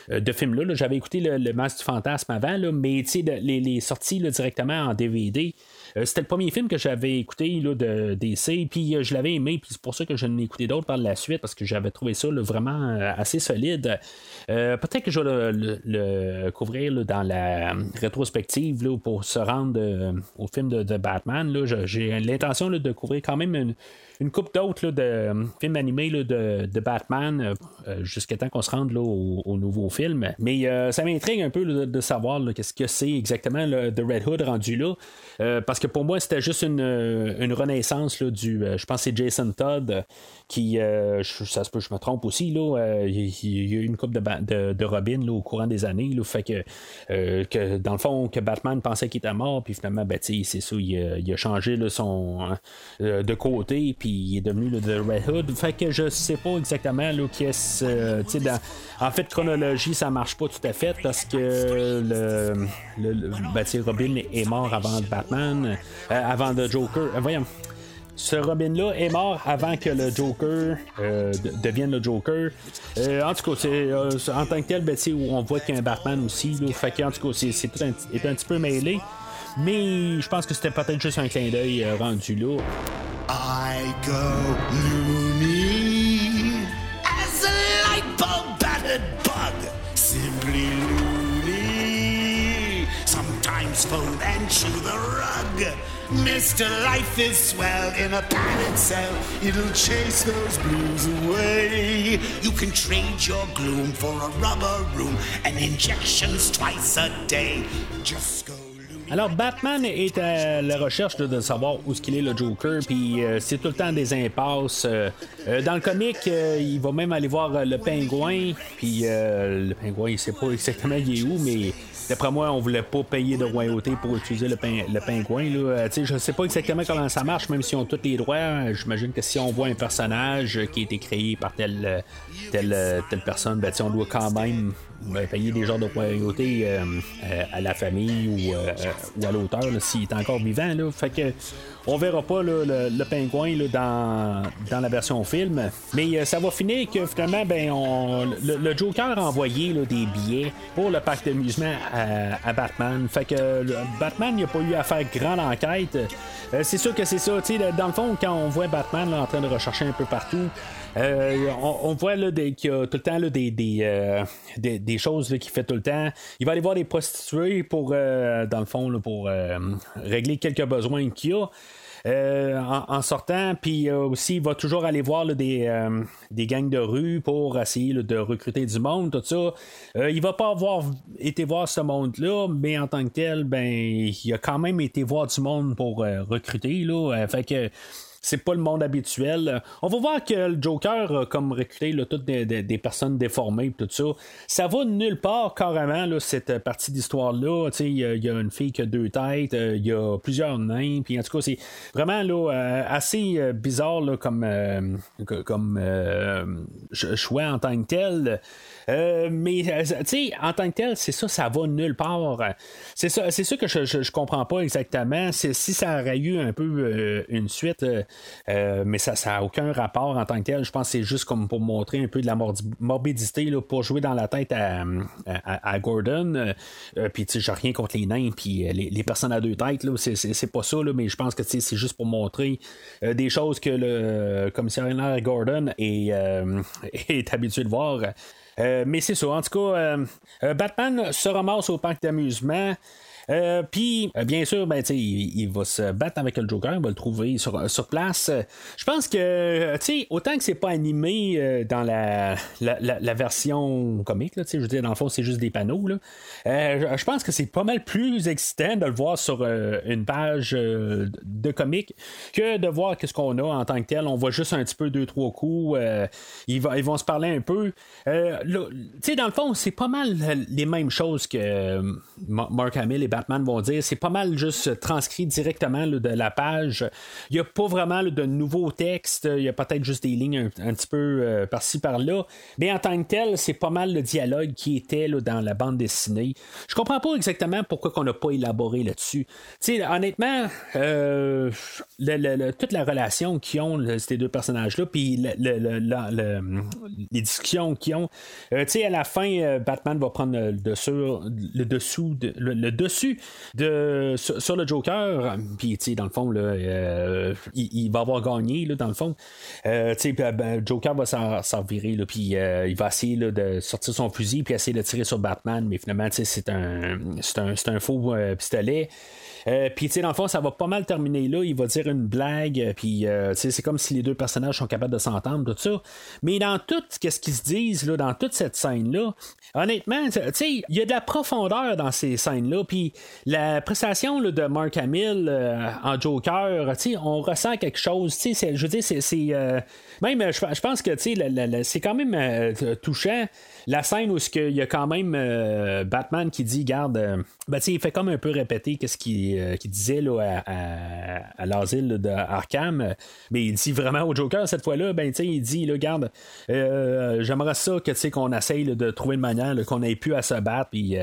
de films-là. J'avais écouté le, le Masque du Fantasme avant, mais les, les sorties directement en DVD, euh, c'était le premier film que j'avais écouté là, de DC, puis euh, je l'avais aimé, puis c'est pour ça que je n'ai écouté d'autres par la suite, parce que j'avais trouvé ça vraiment assez solide. Peut-être que je vais le, couvrir dans la rétrospective pour se rendre au film de, Batman. J'ai l'intention de couvrir quand même une, une coupe d'autres de films animés de, Batman jusqu'à temps qu'on se rende au, nouveau film. Mais ça m'intrigue un peu de, savoir qu'est-ce que c'est exactement le, de Red Hood rendu là. parce que pour moi, c'était juste une, une renaissance du. je pense que c'est Jason Todd qui. ça se peut, je me trompe aussi. Là, il, y a eu une coupe de, de, Robin là, au courant des années. Là, fait que, que, dans le fond, que Batman pensait qu'il était mort, puis finalement, ben, c'est ça, il a, changé son de côté, puis est devenu le Red Hood. Fait que je sais pas exactement qui est euh, en fait, chronologie, ça marche pas tout à fait parce que le, le, ben, Robin est mort avant Batman, euh, avant le Joker. Euh, voyons. Ce Robin-là est mort avant que le Joker devienne le Joker. en tout cas, c'est, en tant que tel, ben, on voit qu'il y a un Batman aussi. fait que, en tout cas, c'est, tout un, un petit peu mêlé. Mais je pense que c'était peut-être juste un clin d'œil rendu là. I go loony as a light bulb battered bug. Simply loony. Sometimes fold and chew the rug. Mr. Life is swell in a padded cell. It'll chase those blues away. You can trade your gloom for a rubber room and injections twice a day. Just go. Alors, Batman est à la recherche de, savoir où qu'il est le Joker, puis euh, c'est tout le temps des impasses. Euh, euh, dans le comic, il va même aller voir le pingouin, puis le pingouin, il sait pas exactement il est où, mais D'après moi, on voulait pas payer de royauté pour utiliser le, le pingouin. Là. je sais pas exactement comment ça marche, même si on ont tous les droits. J'imagine que si on voit un personnage qui a été créé par telle, telle, telle personne, ben, on doit quand même ben, payer des genres de royauté euh, euh, à la famille ou, euh, ou à l'auteur s'il est encore vivant. Là. Fait que on verra pas le, pingouin dans, dans, la version film. Mais ça va finir que finalement, ben, on, le, Joker a envoyé des billets pour le parc d'amusement à, Batman. Fait que Batman n'a pas eu à faire grande enquête. c'est sûr que c'est ça. Dans le fond, quand on voit Batman en train de rechercher un peu partout, euh, on, voit là, qu'il y a tout le temps là, des, des, euh, des, choses qu'il fait tout le temps. Il va aller voir des prostituées pour, euh, dans le fond, pour régler quelques besoins qu'il a. en, sortant. Puis aussi, il va toujours aller voir des, des gangs de rue pour essayer de recruter du monde, tout ça. il va pas avoir été voir ce monde-là, mais en tant que tel, ben, il a quand même été voir du monde pour recruter. Là. fait que c'est pas le monde habituel. On va voir que le Joker comme recruté toutes des, personnes déformées tout ça. Ça va nulle part carrément là, cette partie d'histoire-là. Il y, a une fille qui a deux têtes, euh, il y a plusieurs nains, puis en tout cas, c'est vraiment là, euh, assez euh, bizarre là, comme, comme choix en tant que tel. Euh, mais, euh, tu sais, en tant que tel, c'est ça, ça va nulle part. C'est ça, c'est ça que je, je, comprends pas exactement. C'est, si ça aurait eu un peu euh, une suite, mais ça n'a aucun rapport en tant que tel. Je pense que c'est juste comme pour montrer un peu de la morbidité, là, pour jouer dans la tête à, à, Gordon. puis, tu sais, j'ai rien contre les nains, puis les, personnes à deux têtes, là, c'est, c'est, pas ça, là, mais je pense que c'est juste pour montrer des choses que le commissaire Gordon est, [LAUGHS] est habitué de voir. Euh, mais c'est ça. En tout cas, euh, euh, Batman se ramasse au parc d'amusement. Euh, puis, euh, bien sûr, ben, il, il, va se battre avec le Joker, il va le trouver sur, sur place. Je pense que, autant que c'est pas animé euh, dans la, version comique, je veux dire, dans le fond, c'est juste des panneaux. Je pense que c'est pas mal plus excitant de le voir sur une page de comique que de voir qu'est-ce qu'on a en tant que tel. On voit juste un petit peu deux, trois coups. ils, vont, se parler un peu. dans le fond, c'est pas mal les mêmes choses que Mark Hamill et Batman vont dire, c'est pas mal juste transcrit directement de la page. Il n'y a pas vraiment de nouveaux textes, il y a peut-être juste des lignes un, petit peu euh, par-ci par-là. Mais en tant que tel, c'est pas mal le dialogue qui était dans la bande dessinée. Je comprends pas exactement pourquoi on n'a pas élaboré là-dessus. honnêtement, euh, toute la relation qu'ils ont, ces deux personnages-là, puis les discussions qu'ils ont, euh, à la fin, Batman va prendre le, le dessous, le dessus de, sur, le Joker. Puis, tu sais, dans le fond, là, euh, il, va avoir gagné, là, dans le fond. Euh, tu sais, ben, Joker va s'en virer, puis euh, il va essayer de sortir son fusil, puis essayer de tirer sur Batman, mais finalement, tu sais, c'est un, un, un, faux pistolet. Euh, puis, tu sais, dans le fond, ça va pas mal terminer là. Il va dire une blague, euh, puis, tu sais, c'est comme si les deux personnages sont capables de s'entendre, tout ça. Mais dans tout ce qu'ils se disent, là, dans toute cette scène-là, honnêtement, tu sais, il y a de la profondeur dans ces scènes-là. Puis la prestation là, de Mark Hamill euh, en Joker, tu sais, on ressent quelque chose. Tu sais, je veux dire, c'est. euh, même, je, pense que, tu sais, c'est quand même euh, touchant. La scène où il y a quand même euh, Batman qui dit, garde, euh, ben, tu sais, il fait comme un peu répéter qu'est-ce euh, qu'il disait là, à, à- à l'asile là, de Arkham. Mais il dit vraiment au Joker cette fois-là, ben, il dit, là, garde, euh, j'aimerais ça qu'on essaye de trouver une manière qu'on ait pu à se battre. Puis,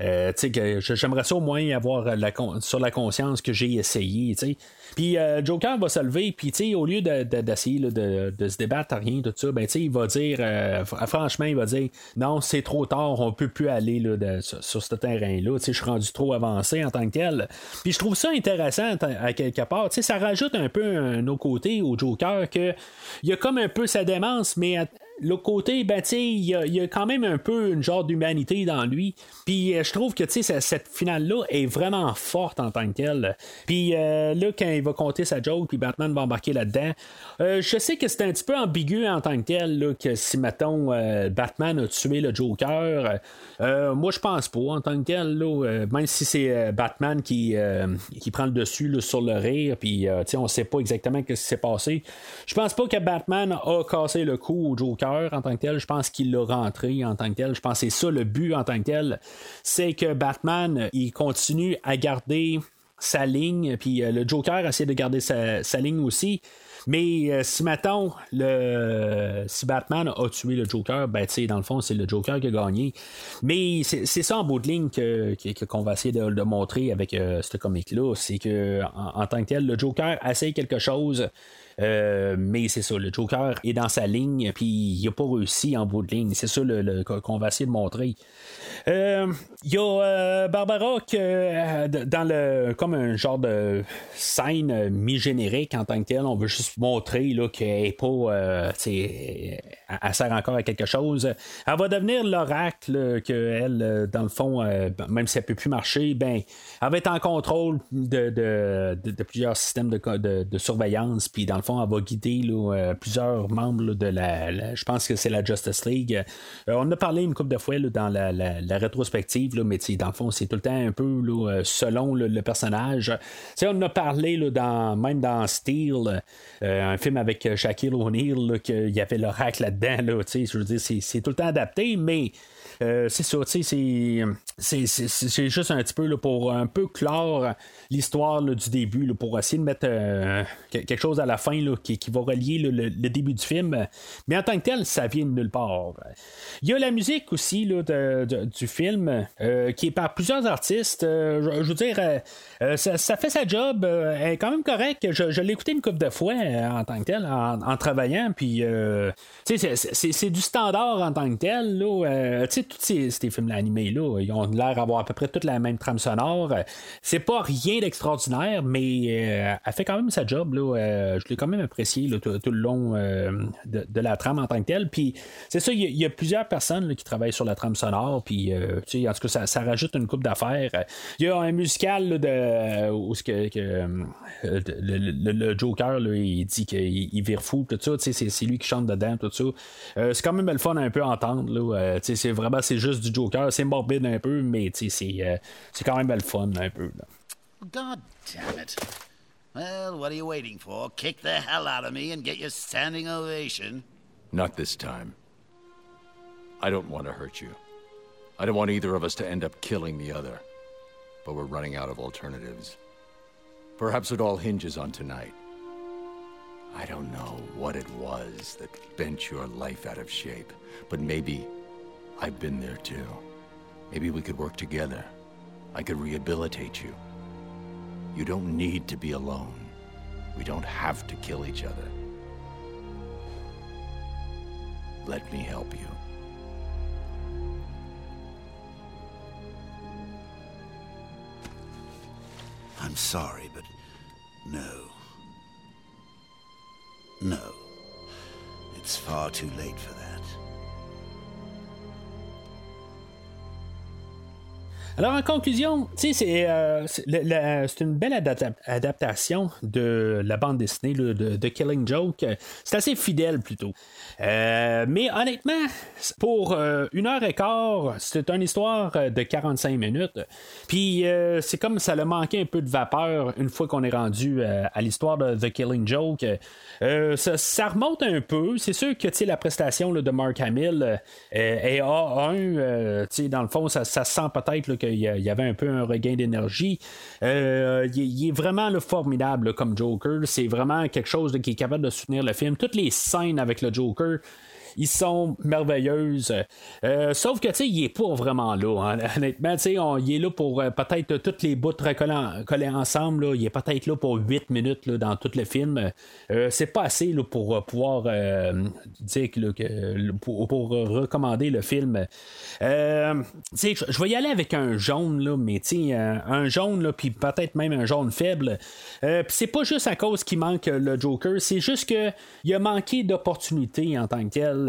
euh, j'aimerais ça au moins avoir la con- sur la conscience que j'ai essayé, tu sais. Puis euh, Joker va se lever, puis au lieu de- de- d'essayer là, de, de se débattre rien, tout ça, ben il va dire, euh, fr- franchement, il va dire, non, c'est trop tard, on peut plus aller là, de- sur, sur ce terrain-là, je suis rendu trop avancé en tant que tel. Puis je trouve ça intéressant à, quelque part, tu sais, ça rajoute un peu un autre côté au Joker que il y a comme un peu sa démence, mais L'autre côté, ben, il y, a- quand même un peu une genre d'humanité dans lui. Puis euh, je trouve que, cette finale-là est vraiment forte en tant que telle. Puis euh, là, quand il va compter sa joke, puis Batman va embarquer là-dedans, euh, je sais que c'est un petit peu ambigu en tant que tel, là, que si, mettons, Batman a tué le Joker, moi, je pense pas en tant que tel, là, même si c'est Batman qui, qui prend le dessus sur le rire, puis, on sait pas exactement ce qui s'est passé. Je pense pas que Batman a cassé le cou au Joker en tant que tel. Je pense qu'il l'a rentré en tant que tel. Je pense que c'est ça le but en tant que tel. C'est que Batman, il continue à garder sa ligne, puis euh, le Joker essaie de garder sa, ligne aussi. Mais euh, si mettons le si Batman a tué le Joker, ben tu sais, dans le fond, c'est le Joker qui a gagné. Mais c'est ça en bout de ligne que, qu'on va essayer de, montrer avec euh, ce comic-là. C'est que en, en tant que tel, le Joker essaye quelque chose. Euh, mais c'est ça, le Joker est dans sa ligne, puis il n'a pas réussi en bout de ligne. C'est ça le- qu'on va essayer de montrer. Euh, Il y a euh, Barbara que, dans le comme un genre de scène mi-générique en tant que tel, on veut juste montrer là, qu'elle est pas elle, elle sert encore à quelque chose. Elle va devenir l'oracle que elle, dans le fond, même si elle peut plus marcher, ben elle va être en contrôle de, plusieurs systèmes de, de surveillance, puis dans le fond, elle va guider euh, plusieurs membres de la, je pense que c'est la Justice League. Euh, on a parlé une couple de fois dans la, la- rétrospective, mais dans le fond, c'est tout le temps un peu euh, selon le personnage. Tu sais, on a parlé même dans Steel, un film avec Shaquille O'Neal, qu'il y avait l'oracle là-dedans. Je veux dire, c'est, tout le temps adapté, mais c'est ça, tu sais, c'est, juste un petit peu là, pour un peu clore l'histoire du début, là, pour essayer de mettre euh, que- quelque chose à la fin là, qui, qui va relier le, début du film. Mais en tant que tel, ça vient de nulle part. Il y a la musique aussi du film euh, qui est par plusieurs artistes. Euh, je, veux dire, euh, euh, ça, fait sa job. euh, elle est quand même correcte. Je, l'ai écouté une couple de fois euh, en tant que tel, en, travaillant. Puis, euh, tu sais, c'est- du standard en tant que tel. Euh, tous ces, films animés là, ils ont l'air d'avoir à peu près toute la même trame sonore. C'est pas rien d'extraordinaire, mais euh, elle fait quand même sa job. Là, Euh, je l'ai quand même apprécié tout, le long euh, de, la trame en tant que telle. Puis c'est ça, il y, a- plusieurs personnes qui travaillent sur la trame sonore. Puis en tout cas, ça, rajoute une coupe d'affaires. Il y a un musical de où que, le, Joker dit qu'il il vire fou, tout ça. C'est, lui qui chante dedans, tout ça. C'est quand même le fun un peu à entendre. C'est vraiment c'est juste du Joker. C'est morbide un peu, mais tu sais, c'est, euh, c'est quand même le fun un peu. là. God damn it. Well, what are you waiting for? Kick the hell out of me and get your standing ovation. Not this time. I don't want to hurt you. I don't want either of us to end up killing the other. But we're running out of alternatives. Perhaps it all hinges on tonight. I don't know what it was that bent your life out of shape, but maybe I've been there too. Maybe we could work together. I could rehabilitate you. You don't need to be alone. We don't have to kill each other. Let me help you. I'm sorry, but no. No. It's far too late for that. Alors, en conclusion, c'est, euh, c'est, une belle adaptation de la bande dessinée de, Killing Joke. C'est assez fidèle plutôt. Euh, mais honnêtement, pour euh, une heure et quart, c'est une histoire de 45 minutes. Puis c'est comme ça a manqué un peu de vapeur une fois qu'on est rendu à l'histoire de The Killing Joke. Ça, remonte un peu. C'est sûr que la prestation de Mark Hamill est A1. dans le fond, ça, ça sent peut-être qu'il y avait un peu un regain d'énergie. Euh, il, est vraiment formidable comme Joker. C'est vraiment quelque chose qui est capable de soutenir le film. Toutes les scènes avec le Joker ils sont merveilleuses. Euh, sauf que, tu sais, il est pas vraiment là. Hein. [LAUGHS] Honnêtement, tu sais, il est là pour euh, peut-être toutes les bouts collés ensemble. Là. Il est peut-être là pour 8 minutes dans tout le film. Euh, c'est pas assez là, pour pouvoir dire que, pour, recommander le film. je vais y aller avec un jaune, là, mais tu un jaune, puis peut-être même un jaune faible. c'est pas juste à cause qu'il manque le Joker, c'est juste qu'il a manqué d'opportunités en tant que tel.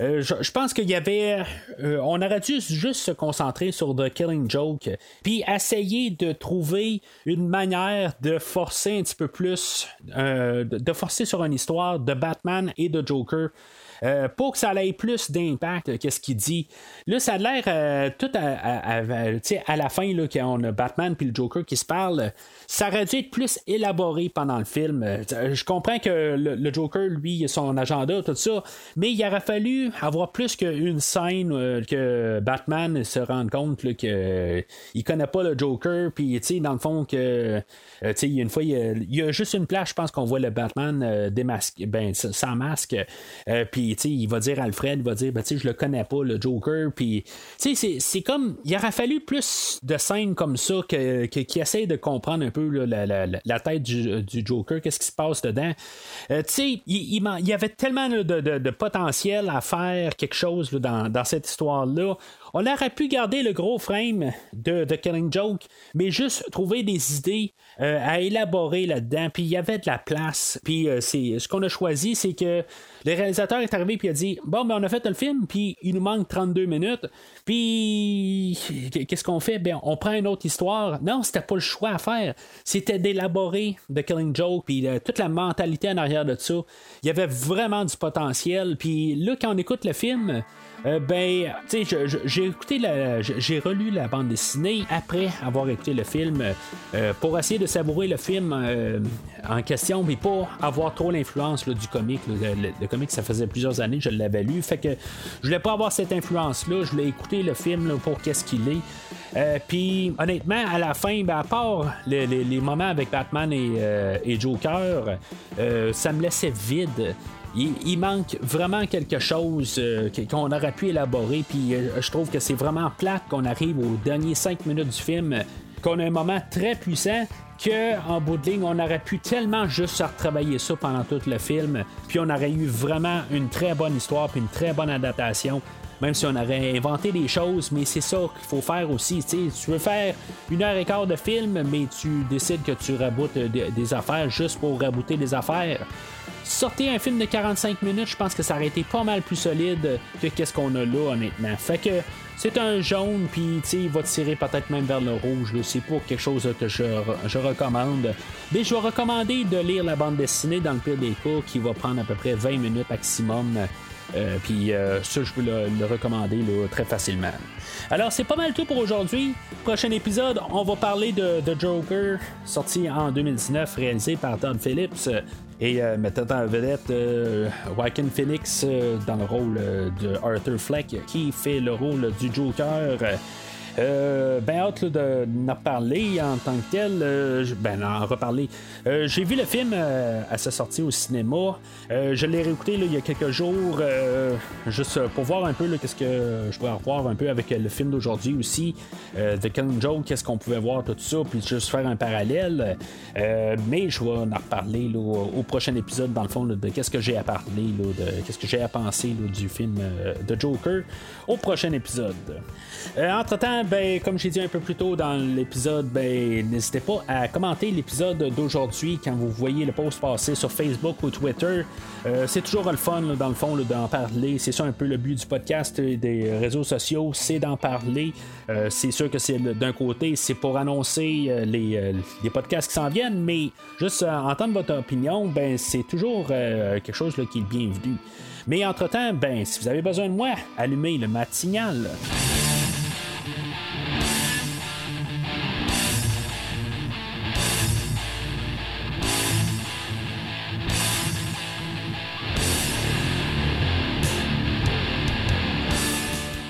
Euh, je, pense qu'il y avait. Euh, on aurait dû juste se concentrer sur The Killing Joke, puis essayer de trouver une manière de forcer un petit peu plus, euh, de forcer sur une histoire de Batman et de Joker. Euh, pour que ça ait plus d'impact que ce qu'il dit. Là, ça a l'air euh, tout à, la fin, là, quand on a Batman puis le Joker qui se parlent, ça aurait dû être plus élaboré pendant le film. Euh, je comprends que le, Joker, lui, a son agenda, tout ça, mais il aurait fallu avoir plus qu'une scène que Batman se rende compte qu'il il connaît pas le Joker, puis dans le fond que il y a une fois, il y a, juste une place, je pense qu'on voit le Batman démasqué, ben, sans masque, puis il va dire Alfred, il va dire, ben, je le connais pas, le Joker. Puis, c'est comme, il aurait fallu plus de scènes comme ça que, qui essaient de comprendre un peu la, tête du, Joker, qu'est-ce qui se passe dedans. Euh, il, il, y avait tellement de, potentiel à faire quelque chose dans, dans cette histoire-là. On aurait pu garder le gros frame de, de Killing Joke, mais juste trouver des idées euh, à élaborer là-dedans. Puis il y avait de la place. Puis euh, c'est ce qu'on a choisi, c'est que le réalisateur est arrivé puis a dit bon ben on a fait le film puis il nous manque 32 minutes. Puis qu'est-ce qu'on fait? Ben on prend une autre histoire. Non, c'était pas le choix à faire. C'était d'élaborer The Killing Joke puis euh, toute la mentalité en arrière de ça. Il y avait vraiment du potentiel. Puis là quand on écoute le film euh, ben, tu sais, j'ai écouté la, j'ai relu la bande dessinée après avoir écouté le film euh, pour essayer de savourer le film euh, en question, mais pas avoir trop l'influence du comic. Le, comic, ça faisait plusieurs années que je l'avais lu, fait que je voulais pas avoir cette influence-là. Je voulais écouter le film pour qu'est-ce qu'il est. Puis, honnêtement, à la fin, ben, à part les, moments avec Batman et, et Joker, ça me laissait vide il, manque vraiment quelque chose euh, qu'on aurait pu élaborer. Puis euh, je trouve que c'est vraiment plate qu'on arrive aux derniers 5 minutes du film, qu'on a un moment très puissant. Que en bout de ligne, on aurait pu tellement juste retravailler ça pendant tout le film, puis on aurait eu vraiment une très bonne histoire, puis une très bonne adaptation même si on aurait inventé des choses, mais c'est ça qu'il faut faire aussi. Tu veux faire une heure et quart de film, mais tu décides que tu raboutes des affaires juste pour rabouter des affaires sortir un film de 45 minutes, je pense que ça aurait été pas mal plus solide que qu'est-ce qu'on a là, honnêtement. Fait que c'est un jaune, puis il va tirer peut-être même vers le rouge. C'est pas quelque chose que je, je, recommande. Mais je vais recommander de lire la bande dessinée dans le pire des cas, qui va prendre à peu près 20 minutes maximum. Euh, puis euh, ça, je peux le, recommander très facilement. Alors, c'est pas mal tout pour aujourd'hui. Prochain épisode, on va parler de The Joker, sorti en 2019, réalisé par Todd Phillips. Et euh, mettant en vedette euh, Joaquin Phoenix dans le rôle de Arthur Fleck, qui fait le rôle du Joker. Euh, ben hâte de n'en parler en tant que tel. Euh, ben en reparler. Euh, j'ai vu le film à sa sortie au cinéma. je l'ai réécouté il y a quelques jours, juste pour voir un peu qu'est-ce que je pourrais revoir un peu avec le film d'aujourd'hui aussi. The Killing Joke, qu'est-ce qu'on pouvait voir, tout ça, puis juste faire un parallèle. mais je vais en reparler au, prochain épisode, dans le fond, de qu'est-ce que j'ai à parler, de qu'est-ce que j'ai à penser du film de Joker au prochain épisode. entre-temps, ben, comme j'ai dit un peu plus tôt dans l'épisode, ben, n'hésitez pas à commenter l'épisode d'aujourd'hui quand vous voyez le post passer sur Facebook ou Twitter. Euh, c'est toujours le fun, dans le fond, d'en parler. C'est ça un peu le but du podcast des réseaux sociaux, c'est d'en parler. Euh, c'est sûr que c'est d'un côté, c'est pour annoncer les, les, podcasts qui s'en viennent, mais juste entendre votre opinion, ben, c'est toujours quelque chose qui est bienvenu. Mais entre-temps, ben, si vous avez besoin de moi, allumez le matinal.